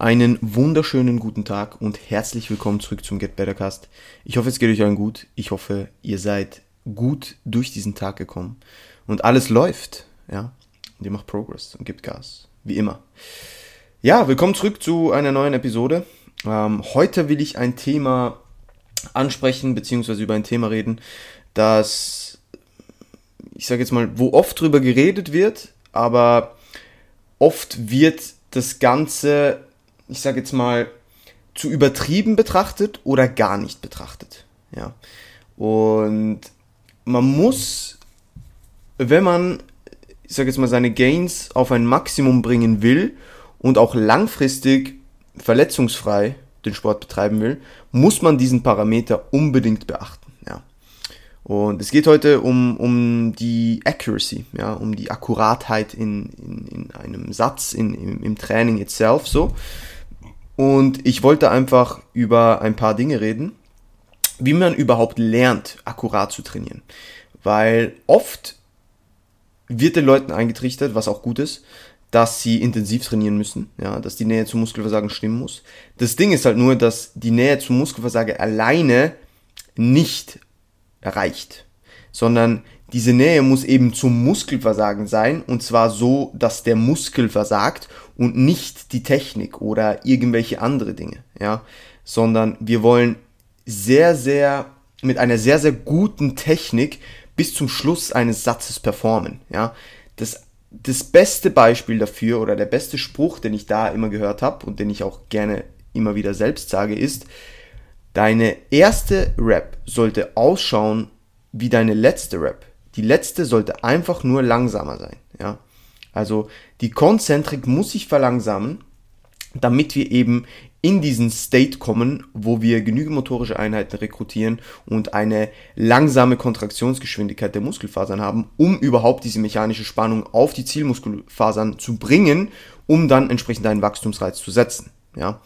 Einen wunderschönen guten Tag und herzlich willkommen zurück zum Get Better Cast. Ich hoffe, es geht euch allen gut. Ich hoffe, ihr seid gut durch diesen Tag gekommen und alles läuft, ja. Und ihr macht Progress und gibt Gas, wie immer. Ja, willkommen zurück zu einer neuen Episode. Ähm, heute will ich ein Thema ansprechen, beziehungsweise über ein Thema reden, das, ich sage jetzt mal, wo oft drüber geredet wird, aber oft wird das Ganze, ich sage jetzt mal, zu übertrieben betrachtet oder gar nicht betrachtet. Ja. Und man muss, wenn man, ich sage jetzt mal, seine Gains auf ein Maximum bringen will und auch langfristig verletzungsfrei den Sport betreiben will, muss man diesen Parameter unbedingt beachten. Ja. Und es geht heute um, um die Accuracy, ja, um die Akkuratheit in, in, in einem Satz, in, im, im Training itself so. Und ich wollte einfach über ein paar Dinge reden, wie man überhaupt lernt, akkurat zu trainieren. Weil oft wird den Leuten eingetrichtert, was auch gut ist, dass sie intensiv trainieren müssen, ja, dass die Nähe zum Muskelversagen stimmen muss. Das Ding ist halt nur, dass die Nähe zum Muskelversagen alleine nicht erreicht, sondern diese Nähe muss eben zum Muskelversagen sein und zwar so, dass der Muskel versagt und nicht die Technik oder irgendwelche andere Dinge, ja, sondern wir wollen sehr, sehr mit einer sehr, sehr guten Technik bis zum Schluss eines Satzes performen, ja. Das das beste Beispiel dafür oder der beste Spruch, den ich da immer gehört habe und den ich auch gerne immer wieder selbst sage, ist, deine erste Rap sollte ausschauen wie deine letzte Rap. Die letzte sollte einfach nur langsamer sein. Ja? Also die Konzentrik muss sich verlangsamen, damit wir eben in diesen State kommen, wo wir genügend motorische Einheiten rekrutieren und eine langsame Kontraktionsgeschwindigkeit der Muskelfasern haben, um überhaupt diese mechanische Spannung auf die Zielmuskelfasern zu bringen, um dann entsprechend einen Wachstumsreiz zu setzen. Ja.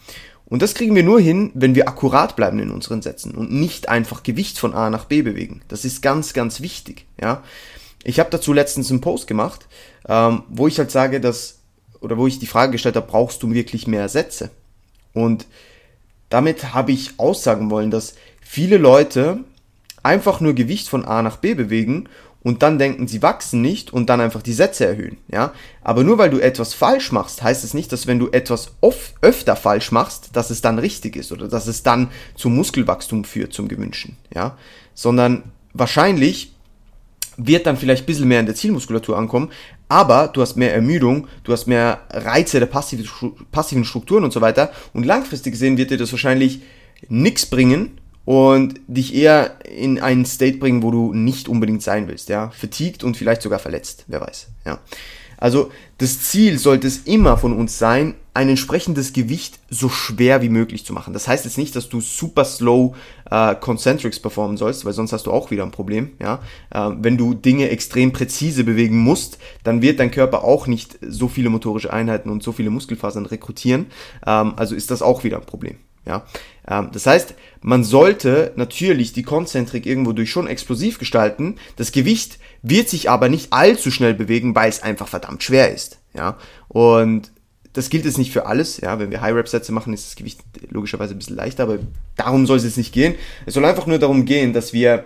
Und das kriegen wir nur hin, wenn wir akkurat bleiben in unseren Sätzen und nicht einfach Gewicht von A nach B bewegen. Das ist ganz, ganz wichtig. Ja. Ich habe dazu letztens einen Post gemacht, ähm, wo ich halt sage, dass, oder wo ich die Frage gestellt habe, brauchst du wirklich mehr Sätze? Und damit habe ich aussagen wollen, dass viele Leute einfach nur Gewicht von A nach B bewegen und dann denken, sie wachsen nicht und dann einfach die Sätze erhöhen, ja. Aber nur weil du etwas falsch machst, heißt es nicht, dass wenn du etwas oft, öfter falsch machst, dass es dann richtig ist oder dass es dann zum Muskelwachstum führt, zum gewünschten, ja. Sondern wahrscheinlich wird dann vielleicht ein bisschen mehr in der Zielmuskulatur ankommen, aber du hast mehr Ermüdung, du hast mehr Reize der passiven Strukturen und so weiter und langfristig gesehen wird dir das wahrscheinlich nichts bringen und dich eher in einen State bringen, wo du nicht unbedingt sein willst, ja, fatigued und vielleicht sogar verletzt, wer weiß, ja. Also das Ziel sollte es immer von uns sein, ein entsprechendes Gewicht so schwer wie möglich zu machen. Das heißt jetzt nicht, dass du super slow äh, Concentrics performen sollst, weil sonst hast du auch wieder ein Problem. Ja? Äh, wenn du Dinge extrem präzise bewegen musst, dann wird dein Körper auch nicht so viele motorische Einheiten und so viele Muskelfasern rekrutieren. Ähm, also ist das auch wieder ein Problem. Ja, ähm, das heißt, man sollte natürlich die Konzentrik irgendwo durch schon explosiv gestalten. Das Gewicht wird sich aber nicht allzu schnell bewegen, weil es einfach verdammt schwer ist. Ja, und das gilt jetzt nicht für alles. Ja, wenn wir High Rep Sätze machen, ist das Gewicht logischerweise ein bisschen leichter, aber darum soll es jetzt nicht gehen. Es soll einfach nur darum gehen, dass wir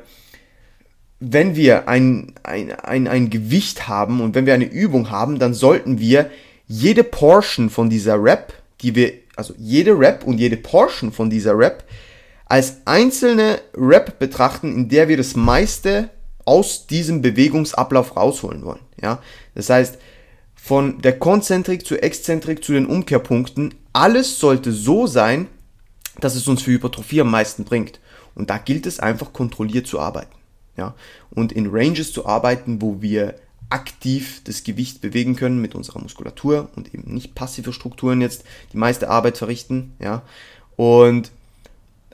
wenn wir ein, ein, ein, ein Gewicht haben und wenn wir eine Übung haben, dann sollten wir jede Portion von dieser Rep, die wir also jede Rap und jede Portion von dieser Rap als einzelne Rap betrachten, in der wir das meiste aus diesem Bewegungsablauf rausholen wollen. Ja? Das heißt, von der Konzentrik zur Exzentrik zu den Umkehrpunkten, alles sollte so sein, dass es uns für Hypertrophie am meisten bringt. Und da gilt es einfach kontrolliert zu arbeiten. Ja? Und in Ranges zu arbeiten, wo wir aktiv das Gewicht bewegen können mit unserer Muskulatur und eben nicht passive Strukturen jetzt die meiste Arbeit verrichten, ja. Und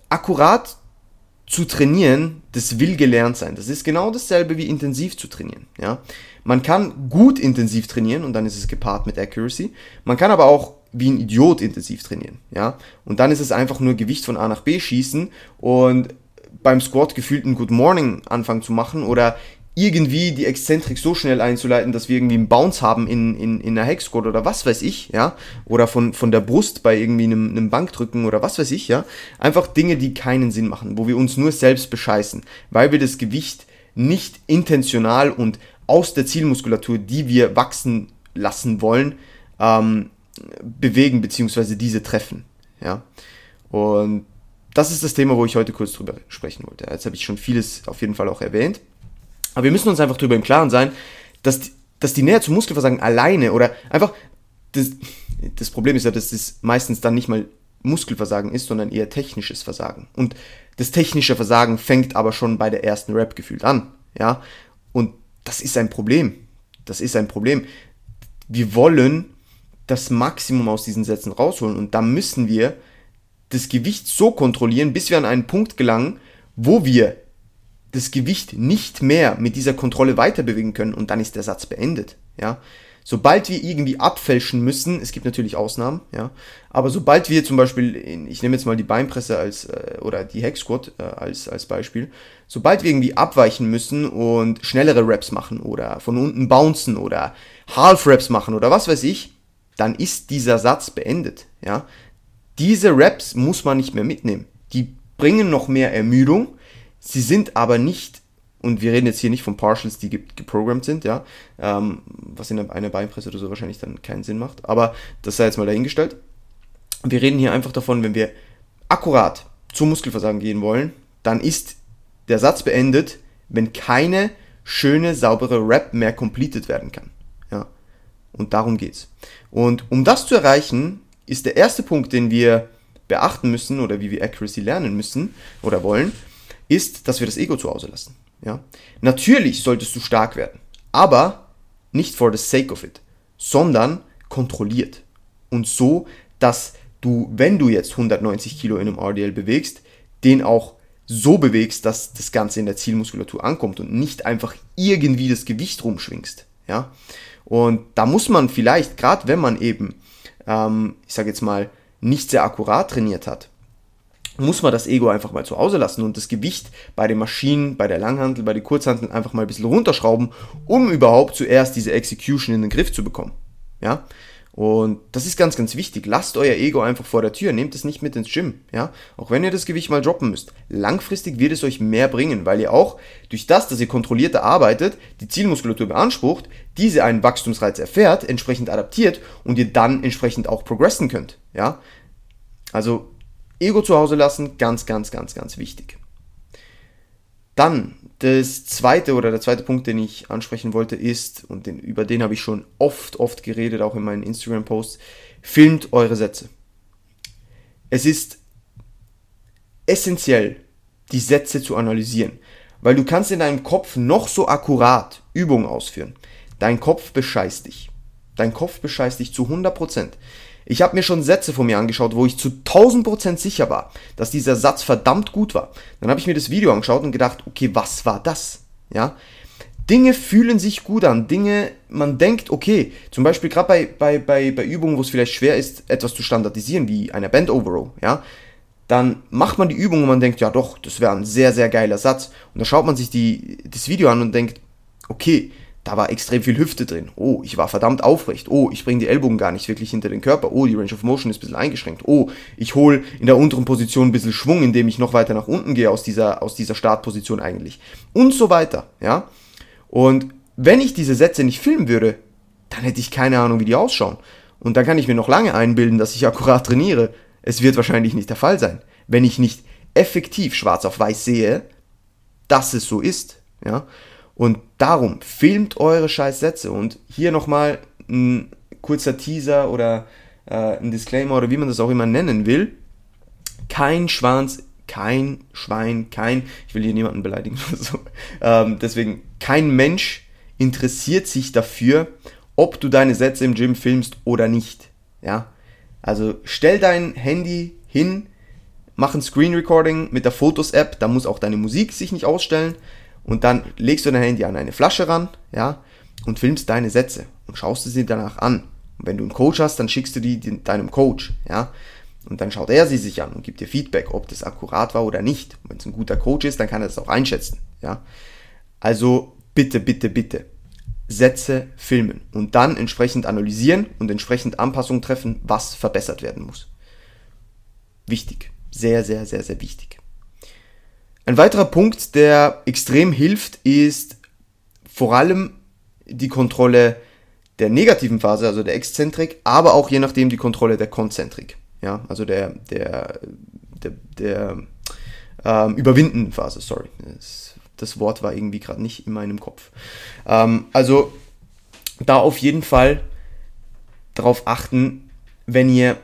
akkurat zu trainieren, das will gelernt sein. Das ist genau dasselbe wie intensiv zu trainieren, ja. Man kann gut intensiv trainieren und dann ist es gepaart mit Accuracy. Man kann aber auch wie ein Idiot intensiv trainieren, ja. Und dann ist es einfach nur Gewicht von A nach B schießen und beim Squat gefühlt ein Good Morning anfangen zu machen oder irgendwie die Exzentrik so schnell einzuleiten, dass wir irgendwie einen Bounce haben in, in, in einer Hexquad oder was weiß ich, ja, oder von, von der Brust bei irgendwie einem, einem Bankdrücken oder was weiß ich, ja, einfach Dinge, die keinen Sinn machen, wo wir uns nur selbst bescheißen, weil wir das Gewicht nicht intentional und aus der Zielmuskulatur, die wir wachsen lassen wollen, ähm, bewegen bzw. diese treffen, ja, und das ist das Thema, wo ich heute kurz drüber sprechen wollte. Jetzt habe ich schon vieles auf jeden Fall auch erwähnt. Aber wir müssen uns einfach darüber im Klaren sein, dass die, dass die Nähe zum Muskelversagen alleine oder einfach, das, das Problem ist ja, dass das meistens dann nicht mal Muskelversagen ist, sondern eher technisches Versagen. Und das technische Versagen fängt aber schon bei der ersten Rap gefühlt an. Ja, und das ist ein Problem. Das ist ein Problem. Wir wollen das Maximum aus diesen Sätzen rausholen und da müssen wir das Gewicht so kontrollieren, bis wir an einen Punkt gelangen, wo wir das Gewicht nicht mehr mit dieser Kontrolle weiter bewegen können und dann ist der Satz beendet, ja. Sobald wir irgendwie abfälschen müssen, es gibt natürlich Ausnahmen, ja, aber sobald wir zum Beispiel, ich nehme jetzt mal die Beinpresse als, äh, oder die Hex Squat äh, als, als Beispiel, sobald wir irgendwie abweichen müssen und schnellere Reps machen oder von unten bouncen oder Half Reps machen oder was weiß ich, dann ist dieser Satz beendet, ja. Diese Reps muss man nicht mehr mitnehmen. Die bringen noch mehr Ermüdung, Sie sind aber nicht, und wir reden jetzt hier nicht von Partials, die geprogrammt sind, ja, ähm, was in einer Beinpresse oder so wahrscheinlich dann keinen Sinn macht, aber das sei jetzt mal dahingestellt. Wir reden hier einfach davon, wenn wir akkurat zum Muskelversagen gehen wollen, dann ist der Satz beendet, wenn keine schöne, saubere Rap mehr completed werden kann. Ja. Und darum geht's. Und um das zu erreichen, ist der erste Punkt, den wir beachten müssen oder wie wir Accuracy lernen müssen oder wollen, ist, dass wir das Ego zu Hause lassen. Ja? Natürlich solltest du stark werden, aber nicht for the sake of it, sondern kontrolliert. Und so, dass du, wenn du jetzt 190 Kilo in einem RDL bewegst, den auch so bewegst, dass das Ganze in der Zielmuskulatur ankommt und nicht einfach irgendwie das Gewicht rumschwingst. Ja? Und da muss man vielleicht, gerade wenn man eben, ähm, ich sage jetzt mal, nicht sehr akkurat trainiert hat, muss man das Ego einfach mal zu Hause lassen und das Gewicht bei den Maschinen, bei der Langhantel, bei den Kurzhanteln einfach mal ein bisschen runterschrauben, um überhaupt zuerst diese Execution in den Griff zu bekommen. Ja? Und das ist ganz, ganz wichtig. Lasst euer Ego einfach vor der Tür. Nehmt es nicht mit ins Gym. Ja? Auch wenn ihr das Gewicht mal droppen müsst. Langfristig wird es euch mehr bringen, weil ihr auch durch das, dass ihr kontrollierter arbeitet, die Zielmuskulatur beansprucht, diese einen Wachstumsreiz erfährt, entsprechend adaptiert und ihr dann entsprechend auch progressen könnt. Ja? Also Ego zu Hause lassen, ganz, ganz, ganz, ganz wichtig. Dann das zweite oder der zweite Punkt, den ich ansprechen wollte, ist, und den, über den habe ich schon oft, oft geredet, auch in meinen Instagram-Posts, filmt eure Sätze. Es ist essentiell, die Sätze zu analysieren, weil du kannst in deinem Kopf noch so akkurat Übungen ausführen. Dein Kopf bescheißt dich. Dein Kopf bescheißt dich zu 100%. Ich habe mir schon Sätze von mir angeschaut, wo ich zu 1000% sicher war, dass dieser Satz verdammt gut war. Dann habe ich mir das Video angeschaut und gedacht, okay, was war das? Ja, Dinge fühlen sich gut an, Dinge, man denkt, okay, zum Beispiel gerade bei, bei, bei, bei Übungen, wo es vielleicht schwer ist, etwas zu standardisieren, wie einer Band Overall, ja, dann macht man die Übung und man denkt, ja doch, das wäre ein sehr, sehr geiler Satz. Und dann schaut man sich die, das Video an und denkt, okay, da war extrem viel Hüfte drin. Oh, ich war verdammt aufrecht. Oh, ich bringe die Ellbogen gar nicht wirklich hinter den Körper. Oh, die Range of Motion ist ein bisschen eingeschränkt. Oh, ich hole in der unteren Position ein bisschen Schwung, indem ich noch weiter nach unten gehe aus dieser, aus dieser Startposition eigentlich. Und so weiter, ja. Und wenn ich diese Sätze nicht filmen würde, dann hätte ich keine Ahnung, wie die ausschauen. Und dann kann ich mir noch lange einbilden, dass ich akkurat trainiere. Es wird wahrscheinlich nicht der Fall sein, wenn ich nicht effektiv schwarz auf weiß sehe, dass es so ist, ja. Und darum, filmt eure scheiß Sätze. Und hier nochmal ein kurzer Teaser oder äh, ein Disclaimer oder wie man das auch immer nennen will. Kein Schwanz, kein Schwein, kein, ich will hier niemanden beleidigen oder so. Ähm, deswegen, kein Mensch interessiert sich dafür, ob du deine Sätze im Gym filmst oder nicht. Ja, also stell dein Handy hin, mach ein Screen Recording mit der Fotos-App, da muss auch deine Musik sich nicht ausstellen und dann legst du dein Handy an eine Flasche ran, ja, und filmst deine Sätze und schaust sie danach an. Und wenn du einen Coach hast, dann schickst du die deinem Coach, ja. Und dann schaut er sie sich an und gibt dir Feedback, ob das akkurat war oder nicht. Wenn es ein guter Coach ist, dann kann er das auch einschätzen, ja. Also bitte, bitte, bitte Sätze filmen und dann entsprechend analysieren und entsprechend Anpassungen treffen, was verbessert werden muss. Wichtig. Sehr, sehr, sehr, sehr wichtig. Ein weiterer Punkt, der extrem hilft, ist vor allem die Kontrolle der negativen Phase, also der Exzentrik, aber auch je nachdem die Kontrolle der Konzentrik. Ja, also der, der, der, der ähm, überwindenden Phase, sorry. Das, das Wort war irgendwie gerade nicht in meinem Kopf. Ähm, also da auf jeden Fall darauf achten, wenn ihr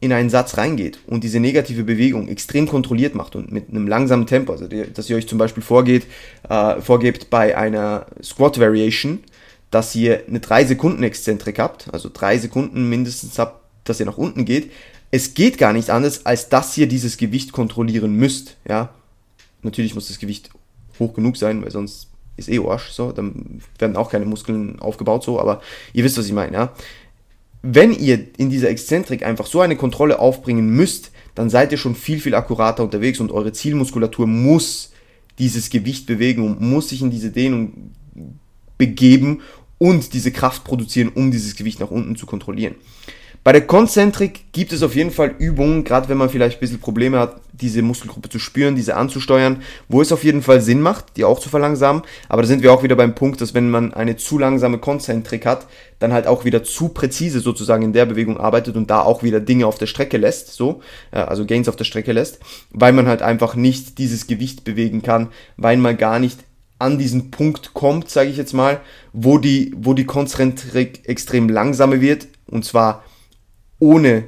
in einen Satz reingeht und diese negative Bewegung extrem kontrolliert macht und mit einem langsamen Tempo, also dass ihr euch zum Beispiel vorgeht, äh, vorgebt bei einer Squat Variation, dass ihr eine 3 Sekunden Exzentrik habt, also 3 Sekunden mindestens habt, dass ihr nach unten geht. Es geht gar nicht anders, als dass ihr dieses Gewicht kontrollieren müsst. Ja, natürlich muss das Gewicht hoch genug sein, weil sonst ist eh Arsch, so, dann werden auch keine Muskeln aufgebaut, so, aber ihr wisst, was ich meine, ja wenn ihr in dieser Exzentrik einfach so eine Kontrolle aufbringen müsst, dann seid ihr schon viel, viel akkurater unterwegs und eure Zielmuskulatur muss dieses Gewicht bewegen und muss sich in diese Dehnung begeben und diese Kraft produzieren, um dieses Gewicht nach unten zu kontrollieren. Bei der Konzentrik gibt es auf jeden Fall Übungen, gerade wenn man vielleicht ein bisschen Probleme hat, diese Muskelgruppe zu spüren, diese anzusteuern, wo es auf jeden Fall Sinn macht, die auch zu verlangsamen. Aber da sind wir auch wieder beim Punkt, dass wenn man eine zu langsame Konzentrik hat, dann halt auch wieder zu präzise sozusagen in der Bewegung arbeitet und da auch wieder Dinge auf der Strecke lässt, so, äh, also Gains auf der Strecke lässt, weil man halt einfach nicht dieses Gewicht bewegen kann, weil man gar nicht an diesen Punkt kommt, sage ich jetzt mal, wo die, wo die Konzentrik extrem langsame wird, und zwar ohne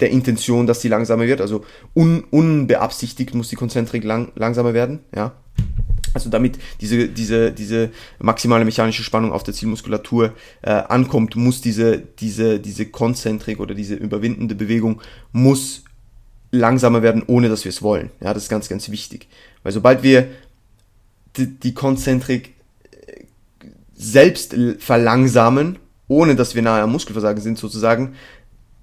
der Intention, dass sie langsamer wird. Also un, unbeabsichtigt muss die Konzentrik lang, langsamer werden. Ja. Also damit diese, diese, diese maximale mechanische Spannung auf der Zielmuskulatur äh, ankommt, muss diese, diese, diese Konzentrik oder diese überwindende Bewegung muss langsamer werden, ohne dass wir es wollen. Ja, das ist ganz, ganz wichtig. Weil sobald wir die, die Konzentrik äh, selbst verlangsamen, ohne dass wir nahe am Muskelversagen sind sozusagen,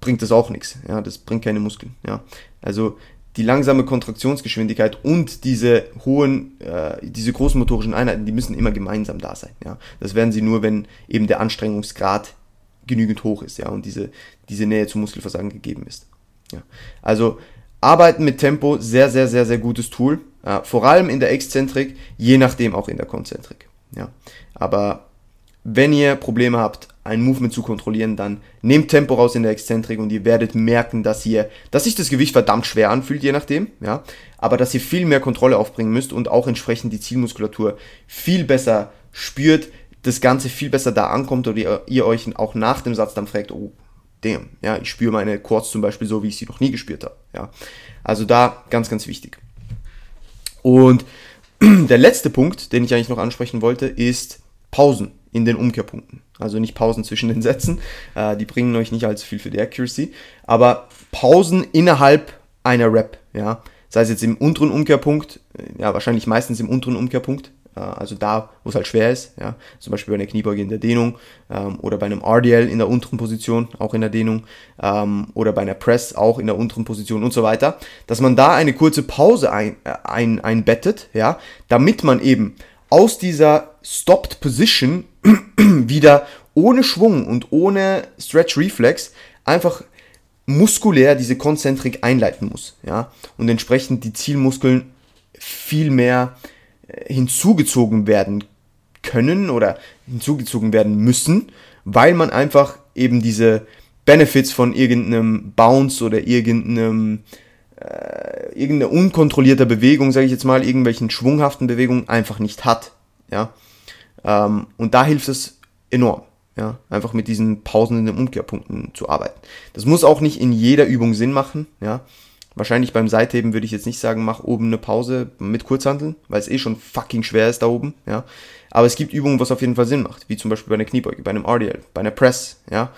bringt das auch nichts. Ja, das bringt keine Muskeln. Ja, also die langsame Kontraktionsgeschwindigkeit und diese hohen, äh, diese großen motorischen Einheiten, die müssen immer gemeinsam da sein. Ja, das werden sie nur, wenn eben der Anstrengungsgrad genügend hoch ist, ja, und diese, diese Nähe zum Muskelversagen gegeben ist. Ja, also Arbeiten mit Tempo, sehr, sehr, sehr, sehr gutes Tool. Äh, vor allem in der Exzentrik, je nachdem auch in der Konzentrik. Ja, aber wenn ihr Probleme habt, ein Movement zu kontrollieren, dann nehmt Tempo raus in der Exzentrik und ihr werdet merken, dass ihr, dass sich das Gewicht verdammt schwer anfühlt, je nachdem, ja, aber dass ihr viel mehr Kontrolle aufbringen müsst und auch entsprechend die Zielmuskulatur viel besser spürt, das Ganze viel besser da ankommt oder ihr, ihr euch auch nach dem Satz dann fragt, oh, damn, ja, ich spüre meine Quads zum Beispiel so, wie ich sie noch nie gespürt habe, ja. Also da ganz, ganz wichtig. Und der letzte Punkt, den ich eigentlich noch ansprechen wollte, ist Pausen in den Umkehrpunkten. Also nicht Pausen zwischen den Sätzen, äh, die bringen euch nicht allzu viel für die Accuracy, aber Pausen innerhalb einer Rap, ja. Sei es jetzt im unteren Umkehrpunkt, äh, ja, wahrscheinlich meistens im unteren Umkehrpunkt, äh, also da, wo es halt schwer ist, ja. Zum Beispiel bei einer Kniebeuge in der Dehnung ähm, oder bei einem RDL in der unteren Position, auch in der Dehnung, ähm, oder bei einer Press auch in der unteren Position und so weiter, dass man da eine kurze Pause ein, äh, ein, einbettet, ja, damit man eben aus dieser Stopped Position wieder ohne Schwung und ohne Stretch Reflex einfach muskulär diese Konzentrik einleiten muss, ja, und entsprechend die Zielmuskeln viel mehr äh, hinzugezogen werden können oder hinzugezogen werden müssen, weil man einfach eben diese Benefits von irgendeinem Bounce oder irgendeinem äh, irgendeine unkontrollierte Bewegung, sage ich jetzt mal, irgendwelchen schwunghaften Bewegungen einfach nicht hat. Ja? Ähm, und da hilft es enorm. Ja, einfach mit diesen Pausen in den Umkehrpunkten zu arbeiten. Das muss auch nicht in jeder Übung Sinn machen. Ja, wahrscheinlich beim Seitheben würde ich jetzt nicht sagen, mach oben eine Pause mit Kurzhanteln, weil es eh schon fucking schwer ist da oben. Ja, aber es gibt Übungen, was auf jeden Fall Sinn macht, wie zum Beispiel bei einer Kniebeuge, bei einem RDL, bei einer Press. Ja,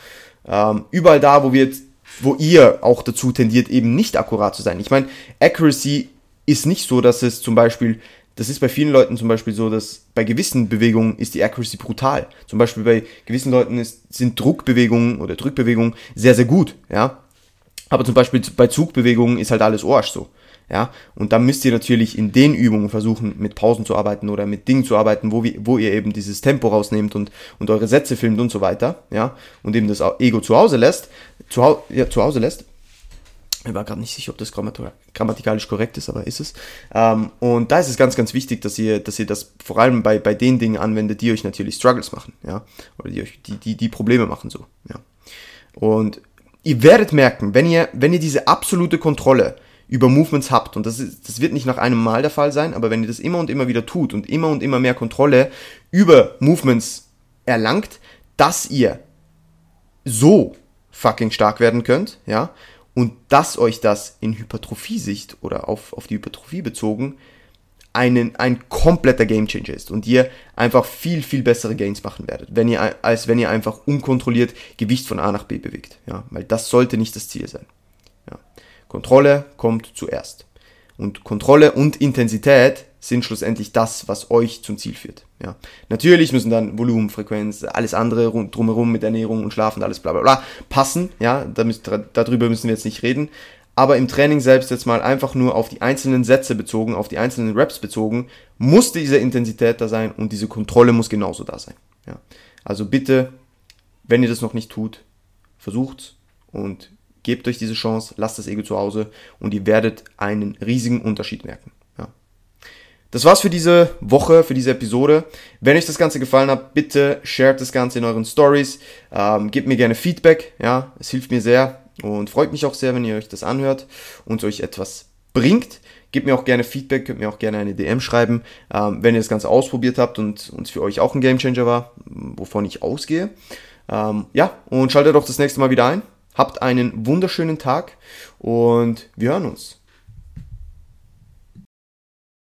ähm, überall da, wo wir jetzt wo ihr auch dazu tendiert, eben nicht akkurat zu sein. Ich meine, Accuracy ist nicht so, dass es zum Beispiel, das ist bei vielen Leuten zum Beispiel so, dass bei gewissen Bewegungen ist die Accuracy brutal. Zum Beispiel bei gewissen Leuten ist, sind Druckbewegungen oder Drückbewegungen sehr, sehr gut, ja. Aber zum Beispiel bei Zugbewegungen ist halt alles Arsch so. Ja, und dann müsst ihr natürlich in den Übungen versuchen, mit Pausen zu arbeiten oder mit Dingen zu arbeiten, wo, wir, wo ihr eben dieses Tempo rausnehmt und, und eure Sätze filmt und so weiter, ja, und eben das Ego zu Hause lässt, zu, ja, zu Hause lässt. Ich war gerade nicht sicher, ob das grammatikalisch korrekt ist, aber ist es. Ähm, und da ist es ganz, ganz wichtig, dass ihr, dass ihr das vor allem bei, bei den Dingen anwendet, die euch natürlich Struggles machen, ja, oder die euch, die, die, die Probleme machen, so, ja. Und ihr werdet merken, wenn ihr, wenn ihr diese absolute Kontrolle über Movements habt, und das, ist, das wird nicht nach einem Mal der Fall sein, aber wenn ihr das immer und immer wieder tut und immer und immer mehr Kontrolle über Movements erlangt, dass ihr so fucking stark werden könnt, ja, und dass euch das in Hypertrophie-Sicht oder auf, auf die Hypertrophie bezogen einen, ein kompletter Gamechanger ist und ihr einfach viel, viel bessere Gains machen werdet, wenn ihr, als wenn ihr einfach unkontrolliert Gewicht von A nach B bewegt. Ja, weil das sollte nicht das Ziel sein. Kontrolle kommt zuerst. Und Kontrolle und Intensität sind schlussendlich das, was euch zum Ziel führt. Ja. Natürlich müssen dann Volumen, Frequenz, alles andere drumherum mit Ernährung und Schlafen, alles bla bla bla passen. Ja, da darüber müssen wir jetzt nicht reden. Aber im Training selbst jetzt mal einfach nur auf die einzelnen Sätze bezogen, auf die einzelnen Reps bezogen, muss diese Intensität da sein und diese Kontrolle muss genauso da sein. Ja. Also bitte, wenn ihr das noch nicht tut, versucht's und Gebt euch diese Chance, lasst das Ego zu Hause und ihr werdet einen riesigen Unterschied merken. Das war's für diese Woche, für diese Episode. Wenn euch das Ganze gefallen hat, bitte shared das Ganze in euren Stories. Ähm, gebt mir gerne Feedback. Ja, es hilft mir sehr und freut mich auch sehr, wenn ihr euch das anhört und euch etwas bringt. Gebt mir auch gerne Feedback, könnt mir auch gerne eine DM schreiben, ähm, wenn ihr das Ganze ausprobiert habt und es für euch auch ein Gamechanger war, wovon ich ausgehe. Ähm, ja, und schaltet auch das nächste Mal wieder ein. Habt einen wunderschönen Tag und wir hören uns.